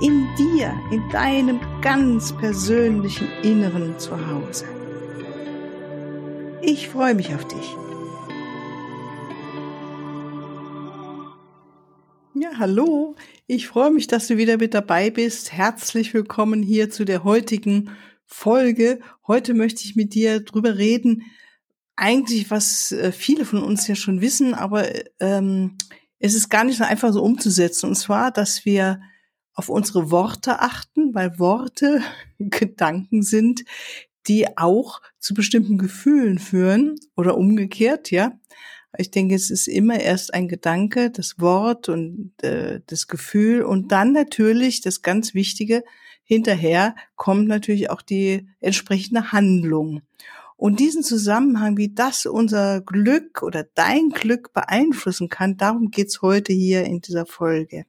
In dir, in deinem ganz persönlichen Inneren zu Hause. Ich freue mich auf dich. Ja, hallo. Ich freue mich, dass du wieder mit dabei bist. Herzlich willkommen hier zu der heutigen Folge. Heute möchte ich mit dir drüber reden, eigentlich, was äh, viele von uns ja schon wissen, aber ähm, es ist gar nicht so einfach so umzusetzen. Und zwar, dass wir auf unsere Worte achten, weil Worte Gedanken sind, die auch zu bestimmten Gefühlen führen oder umgekehrt, ja. Ich denke, es ist immer erst ein Gedanke, das Wort und äh, das Gefühl und dann natürlich das ganz Wichtige, hinterher kommt natürlich auch die entsprechende Handlung. Und diesen Zusammenhang, wie das unser Glück oder dein Glück beeinflussen kann, darum geht's heute hier in dieser Folge.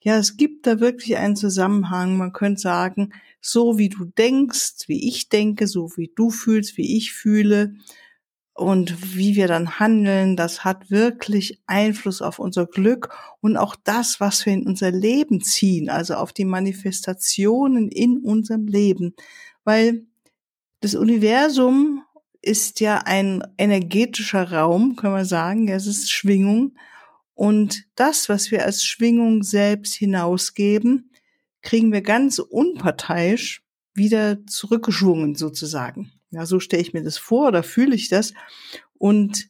Ja, es gibt da wirklich einen Zusammenhang. Man könnte sagen, so wie du denkst, wie ich denke, so wie du fühlst, wie ich fühle und wie wir dann handeln, das hat wirklich Einfluss auf unser Glück und auch das, was wir in unser Leben ziehen, also auf die Manifestationen in unserem Leben. Weil das Universum ist ja ein energetischer Raum, kann man sagen. Es ist Schwingung. Und das, was wir als Schwingung selbst hinausgeben, kriegen wir ganz unparteiisch wieder zurückgeschwungen sozusagen. Ja, so stelle ich mir das vor oder fühle ich das. Und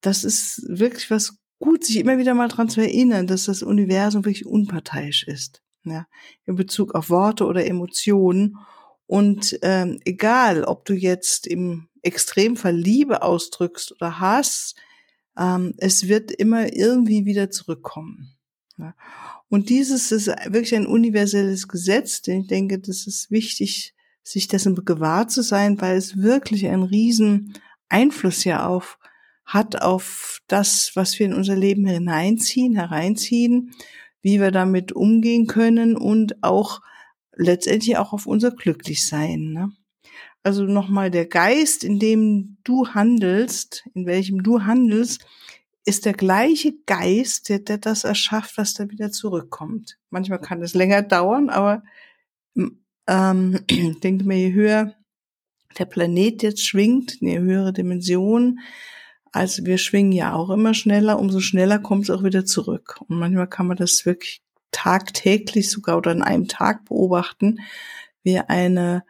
das ist wirklich was gut, sich immer wieder mal dran zu erinnern, dass das Universum wirklich unparteiisch ist. Ja, in Bezug auf Worte oder Emotionen. Und ähm, egal, ob du jetzt im Extremfall Liebe ausdrückst oder Hass, ähm, es wird immer irgendwie wieder zurückkommen. Ja. Und dieses ist wirklich ein universelles Gesetz, denn ich denke, das ist wichtig, sich dessen gewahrt zu sein, weil es wirklich einen riesen Einfluss ja auf hat auf das, was wir in unser Leben hineinziehen, hereinziehen, wie wir damit umgehen können und auch letztendlich auch auf unser Glücklichsein. Ne? Also nochmal der Geist, in dem du handelst, in welchem du handelst, ist der gleiche Geist, der, der das erschafft, was da wieder zurückkommt. Manchmal kann es länger dauern, aber ähm, denke mir, je höher der Planet jetzt schwingt, je höhere Dimension, also wir schwingen ja auch immer schneller, umso schneller kommt es auch wieder zurück. Und manchmal kann man das wirklich tagtäglich sogar oder in einem Tag beobachten, wie eine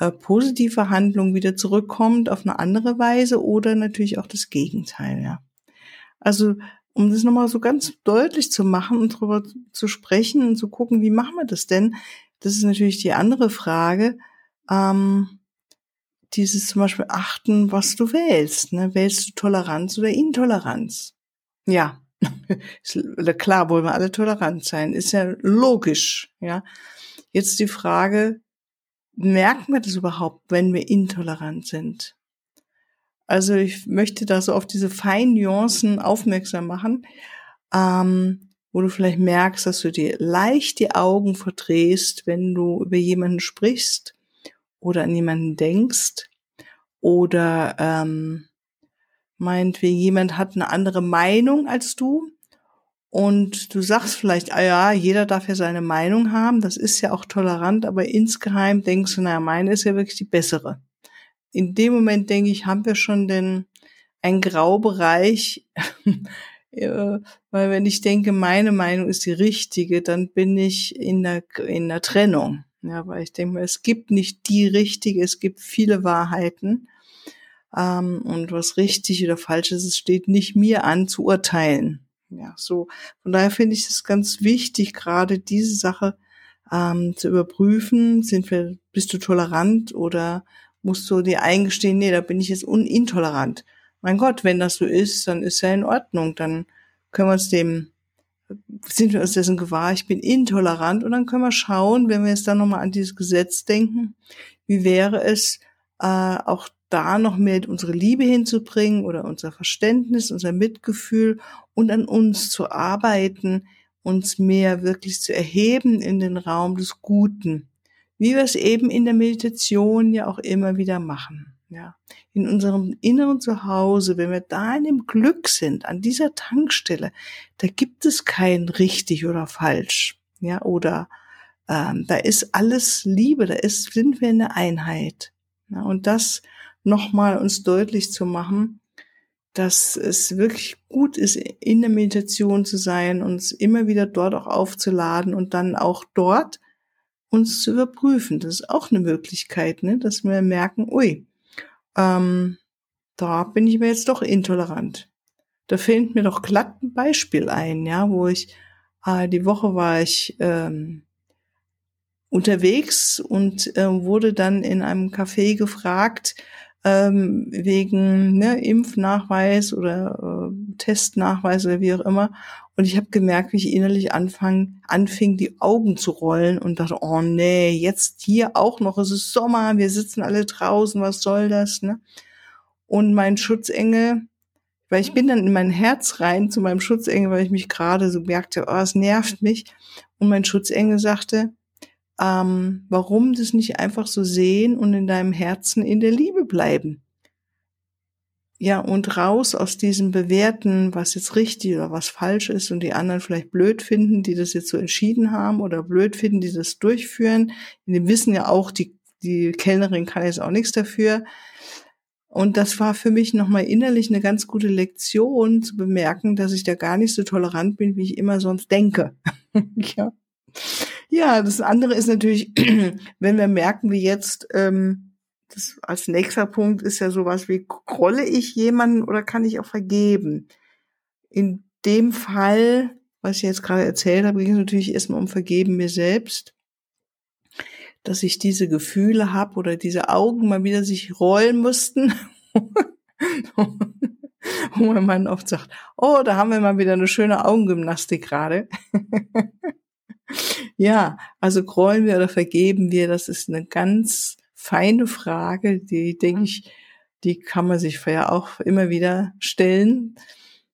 äh, positive Handlung wieder zurückkommt auf eine andere Weise oder natürlich auch das Gegenteil, ja. Also, um das nochmal so ganz deutlich zu machen und darüber zu sprechen und zu gucken, wie machen wir das denn? Das ist natürlich die andere Frage. Ähm, dieses zum Beispiel achten, was du wählst. Ne? Wählst du Toleranz oder Intoleranz? Ja, klar wollen wir alle tolerant sein, ist ja logisch, ja. Jetzt die Frage, merken wir das überhaupt, wenn wir intolerant sind? Also ich möchte da so auf diese feinen Nuancen aufmerksam machen, ähm, wo du vielleicht merkst, dass du dir leicht die Augen verdrehst, wenn du über jemanden sprichst oder an jemanden denkst oder ähm, meint, wie jemand hat eine andere Meinung als du und du sagst vielleicht, ah ja, jeder darf ja seine Meinung haben, das ist ja auch tolerant, aber insgeheim denkst du, naja, meine ist ja wirklich die bessere. In dem Moment denke ich, haben wir schon den, ein Graubereich, weil wenn ich denke, meine Meinung ist die richtige, dann bin ich in der, in der Trennung. Ja, weil ich denke, es gibt nicht die richtige, es gibt viele Wahrheiten. Ähm, und was richtig oder falsch ist, es steht nicht mir an zu urteilen. Ja, so. Von daher finde ich es ganz wichtig, gerade diese Sache ähm, zu überprüfen. Sind wir, bist du tolerant oder musst du dir eingestehen, nee, da bin ich jetzt unintolerant. Mein Gott, wenn das so ist, dann ist ja in Ordnung. Dann können wir uns dem sind wir uns dessen gewahr, ich bin intolerant und dann können wir schauen, wenn wir jetzt dann nochmal an dieses Gesetz denken, wie wäre es, äh, auch da noch mehr unsere Liebe hinzubringen oder unser Verständnis, unser Mitgefühl und an uns zu arbeiten, uns mehr wirklich zu erheben in den Raum des Guten, wie wir es eben in der Meditation ja auch immer wieder machen. Ja, in unserem inneren Zuhause, wenn wir da in dem Glück sind, an dieser Tankstelle, da gibt es kein richtig oder falsch, ja, oder ähm, da ist alles Liebe, da ist, sind wir in der Einheit. Und das nochmal uns deutlich zu machen, dass es wirklich gut ist, in der Meditation zu sein, uns immer wieder dort auch aufzuladen und dann auch dort uns zu überprüfen. Das ist auch eine Möglichkeit, ne? dass wir merken, ui, ähm, da bin ich mir jetzt doch intolerant. Da fällt mir doch glatt ein Beispiel ein, ja, wo ich äh, die Woche war ich ähm, unterwegs und äh, wurde dann in einem Café gefragt ähm, wegen ne, Impfnachweis oder äh, Testnachweis oder wie auch immer. Und ich habe gemerkt, wie ich innerlich anfang, anfing, die Augen zu rollen und dachte, oh nee, jetzt hier auch noch, es ist Sommer, wir sitzen alle draußen, was soll das? Ne? Und mein Schutzengel, weil ich bin dann in mein Herz rein zu meinem Schutzengel, weil ich mich gerade so merkte, oh, es nervt mich. Und mein Schutzengel sagte, ähm, warum das nicht einfach so sehen und in deinem Herzen in der Liebe bleiben ja, und raus aus diesem Bewerten, was jetzt richtig oder was falsch ist und die anderen vielleicht blöd finden, die das jetzt so entschieden haben oder blöd finden, die das durchführen. In dem Wissen ja auch, die, die Kellnerin kann jetzt auch nichts dafür. Und das war für mich nochmal innerlich eine ganz gute Lektion zu bemerken, dass ich da gar nicht so tolerant bin, wie ich immer sonst denke. ja. Ja, das andere ist natürlich, wenn wir merken, wie jetzt, ähm, das als nächster Punkt ist ja sowas wie, krolle ich jemanden oder kann ich auch vergeben? In dem Fall, was ich jetzt gerade erzählt habe, ging es natürlich erstmal um Vergeben mir selbst, dass ich diese Gefühle habe oder diese Augen mal wieder sich rollen mussten. Wo mein Mann oft sagt, oh, da haben wir mal wieder eine schöne Augengymnastik gerade. ja, also grollen wir oder vergeben wir, das ist eine ganz feine Frage, die denke ich, die kann man sich ja auch immer wieder stellen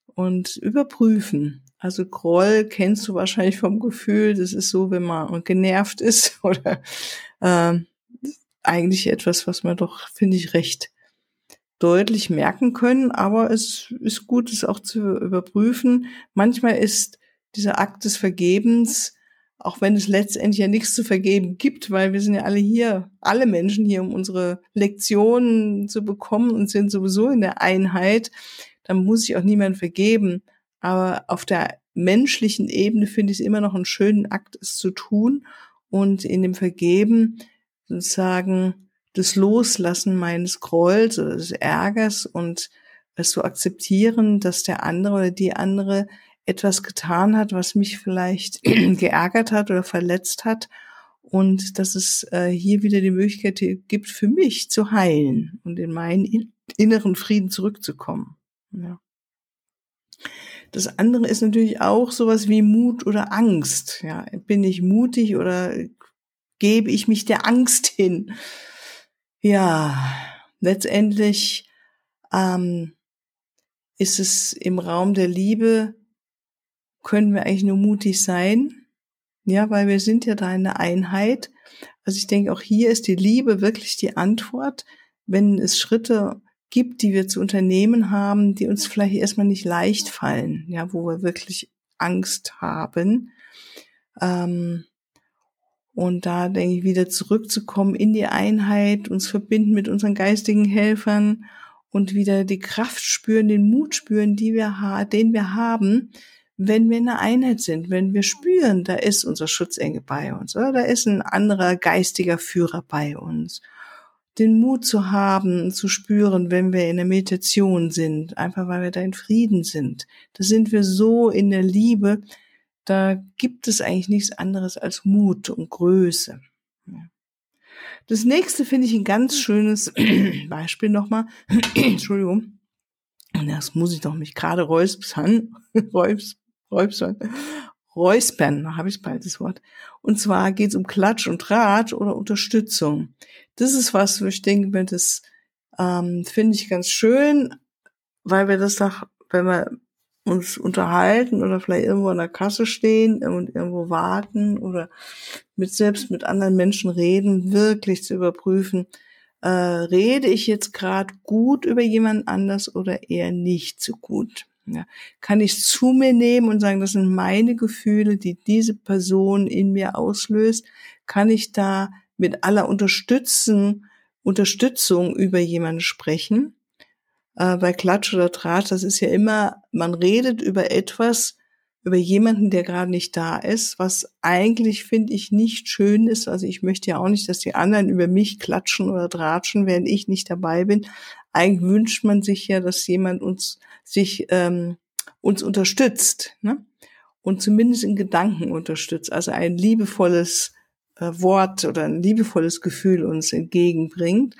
und überprüfen. Also Groll kennst du wahrscheinlich vom Gefühl, das ist so, wenn man genervt ist oder äh, eigentlich etwas, was man doch, finde ich, recht deutlich merken können, aber es ist gut, es auch zu überprüfen. Manchmal ist dieser Akt des Vergebens auch wenn es letztendlich ja nichts zu vergeben gibt, weil wir sind ja alle hier, alle Menschen hier, um unsere Lektionen zu bekommen und sind sowieso in der Einheit, dann muss ich auch niemand vergeben. Aber auf der menschlichen Ebene finde ich es immer noch einen schönen Akt, es zu tun und in dem Vergeben sozusagen das Loslassen meines Grolls oder des Ärgers und es zu akzeptieren, dass der andere oder die andere etwas getan hat, was mich vielleicht geärgert hat oder verletzt hat und dass es äh, hier wieder die Möglichkeit gibt für mich zu heilen und in meinen inneren Frieden zurückzukommen. Ja. Das andere ist natürlich auch sowas wie Mut oder Angst. Ja, bin ich mutig oder gebe ich mich der Angst hin? Ja, letztendlich ähm, ist es im Raum der Liebe können wir eigentlich nur mutig sein. Ja, weil wir sind ja da eine Einheit. Also ich denke, auch hier ist die Liebe wirklich die Antwort, wenn es Schritte gibt, die wir zu unternehmen haben, die uns vielleicht erstmal nicht leicht fallen, ja, wo wir wirklich Angst haben. Ähm, und da denke ich wieder zurückzukommen in die Einheit, uns verbinden mit unseren geistigen Helfern und wieder die Kraft spüren, den Mut spüren, die wir den wir haben, wenn wir in einer Einheit sind, wenn wir spüren, da ist unser Schutzengel bei uns oder da ist ein anderer geistiger Führer bei uns. Den Mut zu haben, zu spüren, wenn wir in der Meditation sind, einfach weil wir da in Frieden sind. Da sind wir so in der Liebe, da gibt es eigentlich nichts anderes als Mut und Größe. Das nächste finde ich ein ganz schönes Beispiel nochmal. Entschuldigung. Das muss ich doch mich gerade räuspern. Räuspern. Räuspern, habe ich bald das Wort. Und zwar geht es um Klatsch und Tratsch oder Unterstützung. Das ist was, wo ich denke, das ähm, finde ich ganz schön, weil wir das doch, wenn wir uns unterhalten oder vielleicht irgendwo an der Kasse stehen und irgendwo warten oder mit selbst mit anderen Menschen reden, wirklich zu überprüfen, äh, rede ich jetzt gerade gut über jemand anders oder eher nicht so gut. Ja, kann ich zu mir nehmen und sagen, das sind meine Gefühle, die diese Person in mir auslöst? Kann ich da mit aller Unterstützen, Unterstützung über jemanden sprechen? äh, bei Klatsch oder Tratsch, das ist ja immer, man redet über etwas, über jemanden, der gerade nicht da ist, was eigentlich, finde ich, nicht schön ist. Also ich möchte ja auch nicht, dass die anderen über mich klatschen oder tratschen, während ich nicht dabei bin. Eigentlich wünscht man sich ja, dass jemand uns sich ähm, uns unterstützt, ne? Und zumindest in Gedanken unterstützt. Also ein liebevolles äh, Wort oder ein liebevolles Gefühl uns entgegenbringt.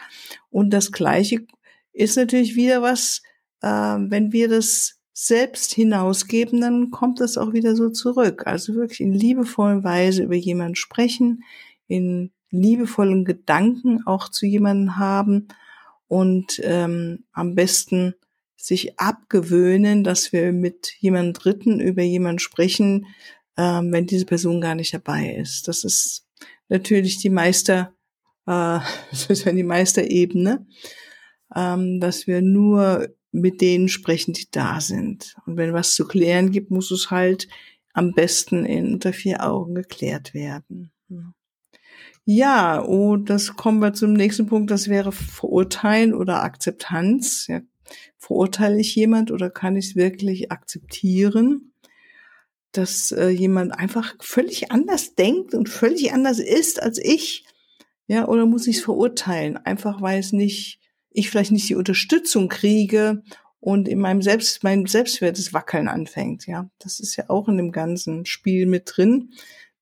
Und das Gleiche ist natürlich wieder was, äh, wenn wir das selbst hinausgeben, dann kommt das auch wieder so zurück. Also wirklich in liebevollen Weise über jemanden sprechen, in liebevollen Gedanken auch zu jemanden haben und ähm, am besten sich abgewöhnen, dass wir mit jemandem Dritten über jemanden sprechen, ähm, wenn diese Person gar nicht dabei ist. Das ist natürlich die Meister, äh, das ist ja die Meisterebene ähm, dass wir nur mit denen sprechen, die da sind. Und wenn was zu klären gibt, muss es halt am besten in unter vier Augen geklärt werden. Ja, und das kommen wir zum nächsten Punkt, das wäre Verurteilen oder Akzeptanz. Ja, verurteile ich jemand oder kann ich es wirklich akzeptieren, dass äh, jemand einfach völlig anders denkt und völlig anders ist als ich? Ja, oder muss ich es verurteilen, einfach weil es nicht ich vielleicht nicht die Unterstützung kriege und in meinem Selbst, mein Selbstwertes wackeln anfängt. Ja, das ist ja auch in dem ganzen Spiel mit drin.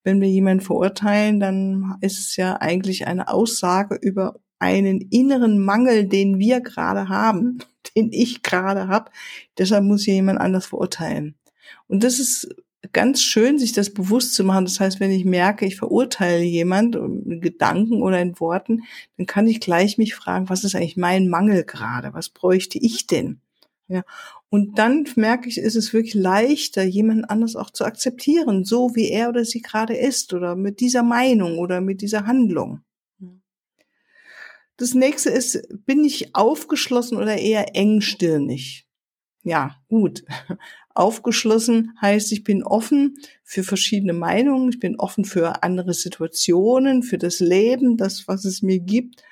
Wenn wir jemanden verurteilen, dann ist es ja eigentlich eine Aussage über einen inneren Mangel, den wir gerade haben, den ich gerade habe. Deshalb muss hier jemand anders verurteilen. Und das ist ganz schön, sich das bewusst zu machen. Das heißt, wenn ich merke, ich verurteile jemand in Gedanken oder in Worten, dann kann ich gleich mich fragen, was ist eigentlich mein Mangel gerade? Was bräuchte ich denn? Ja. Und dann merke ich, ist es wirklich leichter, jemanden anders auch zu akzeptieren, so wie er oder sie gerade ist oder mit dieser Meinung oder mit dieser Handlung. Das nächste ist, bin ich aufgeschlossen oder eher engstirnig? Ja, gut. Aufgeschlossen heißt, ich bin offen für verschiedene Meinungen, ich bin offen für andere Situationen, für das Leben, das, was es mir gibt.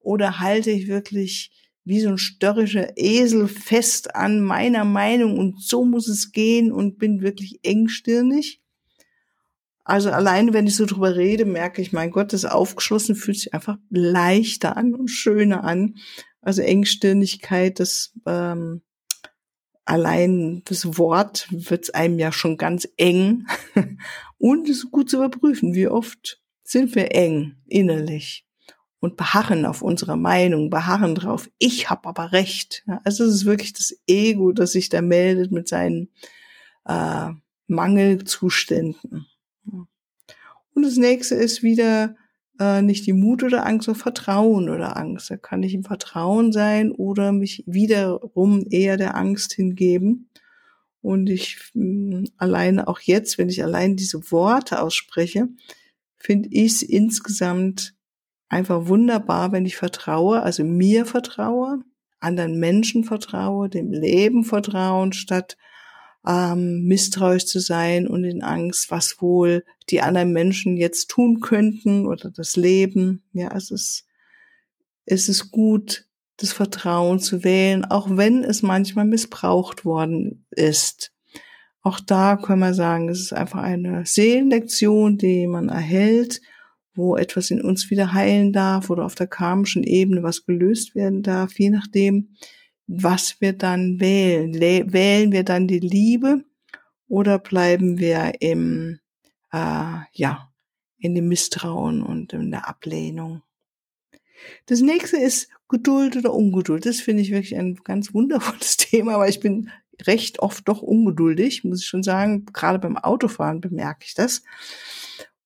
Oder halte ich wirklich wie so ein störrischer Esel fest an meiner Meinung und so muss es gehen und bin wirklich engstirnig. Also alleine, wenn ich so drüber rede, merke ich, mein Gott, das aufgeschlossen fühlt sich einfach leichter an und schöner an. Also Engstirnigkeit, das ähm, allein das Wort wird einem ja schon ganz eng. Und es ist gut zu überprüfen, wie oft sind wir eng innerlich und beharren auf unserer Meinung, beharren drauf, ich habe aber recht. Also es ist wirklich das Ego, das sich da meldet mit seinen äh, Mangelzuständen. Und das nächste ist wieder äh, nicht die Mut oder Angst, sondern Vertrauen oder Angst. Da kann ich im Vertrauen sein oder mich wiederum eher der Angst hingeben. Und ich mh, alleine auch jetzt, wenn ich allein diese Worte ausspreche, finde ich es insgesamt einfach wunderbar, wenn ich vertraue, also mir vertraue, anderen Menschen vertraue, dem Leben vertrauen, statt ähm, misstrauisch zu sein und in Angst, was wohl die anderen Menschen jetzt tun könnten oder das Leben. Ja, es ist, es ist gut, das Vertrauen zu wählen, auch wenn es manchmal missbraucht worden ist. Auch da können wir sagen, es ist einfach eine Seelenlektion, die man erhält, wo etwas in uns wieder heilen darf oder auf der karmischen Ebene was gelöst werden darf, je nachdem, was wir dann wählen. Wählen wir dann die Liebe oder bleiben wir im, äh, ja, in dem Misstrauen und in der Ablehnung? Das nächste ist Geduld oder Ungeduld. Das finde ich wirklich ein ganz wundervolles Thema, weil ich bin recht oft doch ungeduldig, muss ich schon sagen. Gerade beim Autofahren bemerke ich das.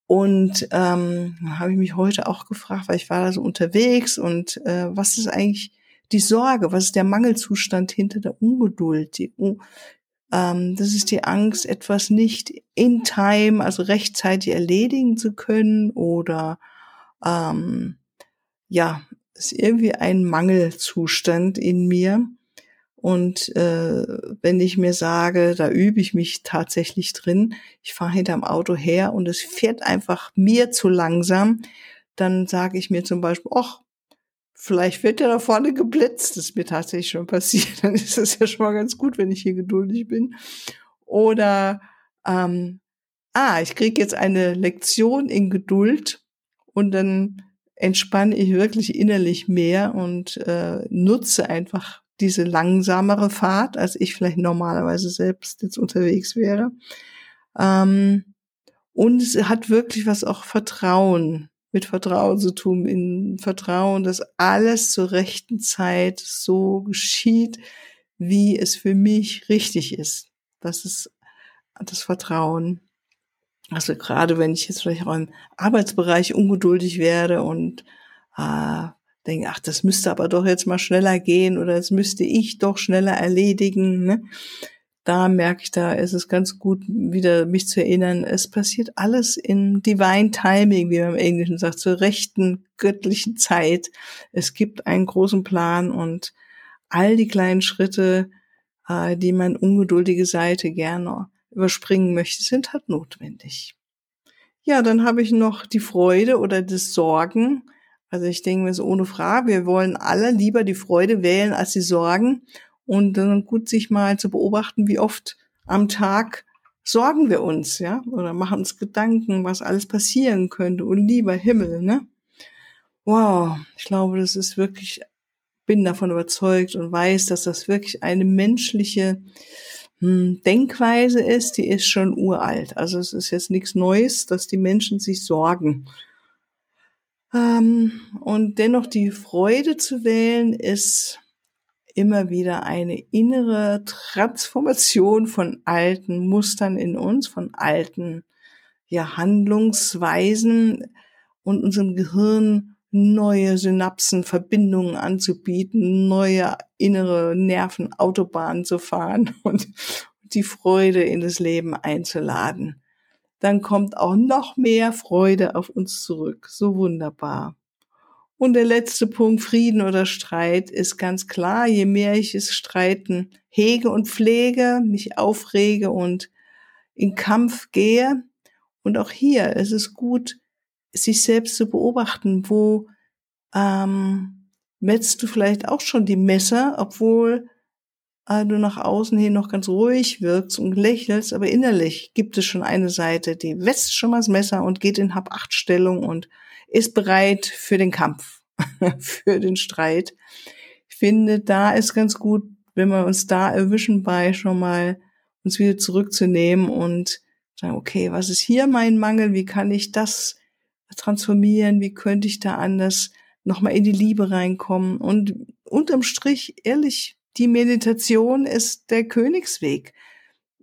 Und ähm, habe ich mich heute auch gefragt, weil ich war da so unterwegs und äh, was ist eigentlich die Sorge, was ist der Mangelzustand hinter der Ungeduld? Die, ähm, das ist die Angst, etwas nicht in time, also rechtzeitig erledigen zu können oder ähm, ja, ist irgendwie ein Mangelzustand in mir. Und äh, wenn ich mir sage, da übe ich mich tatsächlich drin, ich fahre hinterm Auto her und es fährt einfach mir zu langsam, dann sage ich mir zum Beispiel, ach, vielleicht wird ja da vorne geblitzt. Das ist mir tatsächlich schon passiert. Dann ist es ja schon mal ganz gut, wenn ich hier geduldig bin. Oder ähm, ah, ich kriege jetzt eine Lektion in Geduld und dann entspanne ich wirklich innerlich mehr und äh, nutze einfach diese langsamere Fahrt, als ich vielleicht normalerweise selbst jetzt unterwegs wäre. Ähm, und es hat wirklich was auch Vertrauen, mit Vertrauen zu tun, in Vertrauen, dass alles zur rechten Zeit so geschieht, wie es für mich richtig ist. Das ist das Vertrauen. Also gerade wenn ich jetzt vielleicht auch im Arbeitsbereich ungeduldig werde und äh, denke, ach, das müsste aber doch jetzt mal schneller gehen oder das müsste ich doch schneller erledigen. Ne? Da merke ich, da ist es ganz gut, wieder mich zu erinnern, es passiert alles in Divine Timing, wie man im Englischen sagt, zur rechten göttlichen Zeit. Es gibt einen großen Plan und all die kleinen Schritte, äh, die man ungeduldige Seite gerne überspringen möchte, sind halt notwendig. Ja, dann habe ich noch die Freude oder das Sorgen, also ich denke mir so ohne Frage, wir wollen alle lieber die Freude wählen als die Sorgen und dann gut sich mal zu beobachten, wie oft am Tag sorgen wir uns, ja, oder machen uns Gedanken, was alles passieren könnte und lieber Himmel, ne? Wow, ich glaube, das ist wirklich, bin davon überzeugt und weiß, dass das wirklich eine menschliche hm, Denkweise ist, die ist schon uralt. Also es ist jetzt nichts Neues, dass die Menschen sich sorgen. Ähm, und dennoch die Freude zu wählen, ist immer wieder eine innere Transformation von alten Mustern in uns, von alten ja, Handlungsweisen und unserem Gehirn neue Synapsen, Verbindungen anzubieten, neue innere Nervenautobahnen zu fahren und die Freude in das Leben einzuladen dann kommt auch noch mehr Freude auf uns zurück. So wunderbar. Und der letzte Punkt, Frieden oder Streit, ist ganz klar, je mehr ich es streiten hege und pflege, mich aufrege und in Kampf gehe. Und auch hier ist es gut, sich selbst zu beobachten, wo ähm, metzt du vielleicht auch schon die Messer, obwohl äh, du nach außen hin noch ganz ruhig wirkst und lächelst, aber innerlich gibt es schon eine Seite, die wetzt schon mal das Messer und geht in Hab-Acht-Stellung und ist bereit für den Kampf, für den Streit. Ich finde, da ist ganz gut, wenn wir uns da erwischen bei schon mal uns wieder zurückzunehmen und sagen, okay, was ist hier mein Mangel? Wie kann ich das transformieren? Wie könnte ich da anders nochmal in die Liebe reinkommen? Und unterm Strich ehrlich die Meditation ist der Königsweg.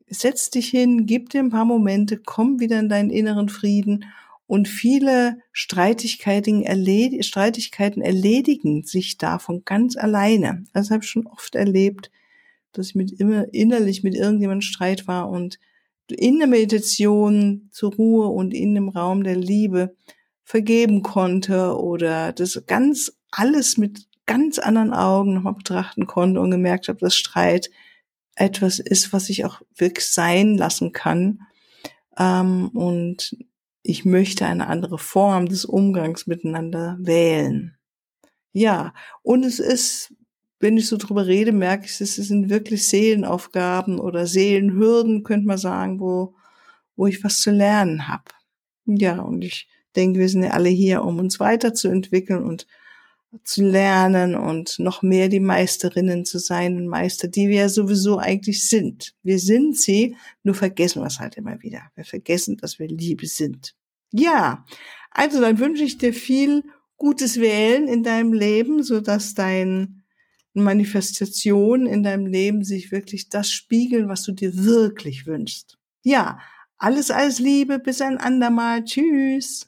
Setz dich hin, gib dir ein paar Momente, komm wieder in deinen inneren Frieden und viele Streitigkeiten, erled Streitigkeiten erledigen sich davon ganz alleine. Das habe ich schon oft erlebt, dass ich mit immer innerlich mit irgendjemandem Streit war und in der Meditation zur Ruhe und in dem Raum der Liebe vergeben konnte oder das ganz alles mit ganz anderen Augen nochmal betrachten konnte und gemerkt habe, dass Streit etwas ist, was ich auch wirklich sein lassen kann. Ähm, und ich möchte eine andere Form des Umgangs miteinander wählen. Ja, und es ist, wenn ich so drüber rede, merke ich, es sind wirklich Seelenaufgaben oder Seelenhürden, könnte man sagen, wo, wo ich was zu lernen habe. Ja, und ich denke, wir sind ja alle hier, um uns weiterzuentwickeln und zu lernen und noch mehr die Meisterinnen zu sein und Meister, die wir ja sowieso eigentlich sind. Wir sind sie, nur vergessen wir es halt immer wieder. Wir vergessen, dass wir Liebe sind. Ja, also dann wünsche ich dir viel gutes Wählen in deinem Leben, so dass dein Manifestation in deinem Leben sich wirklich das spiegeln, was du dir wirklich wünschst. Ja, alles als Liebe, bis ein andermal. Tschüss.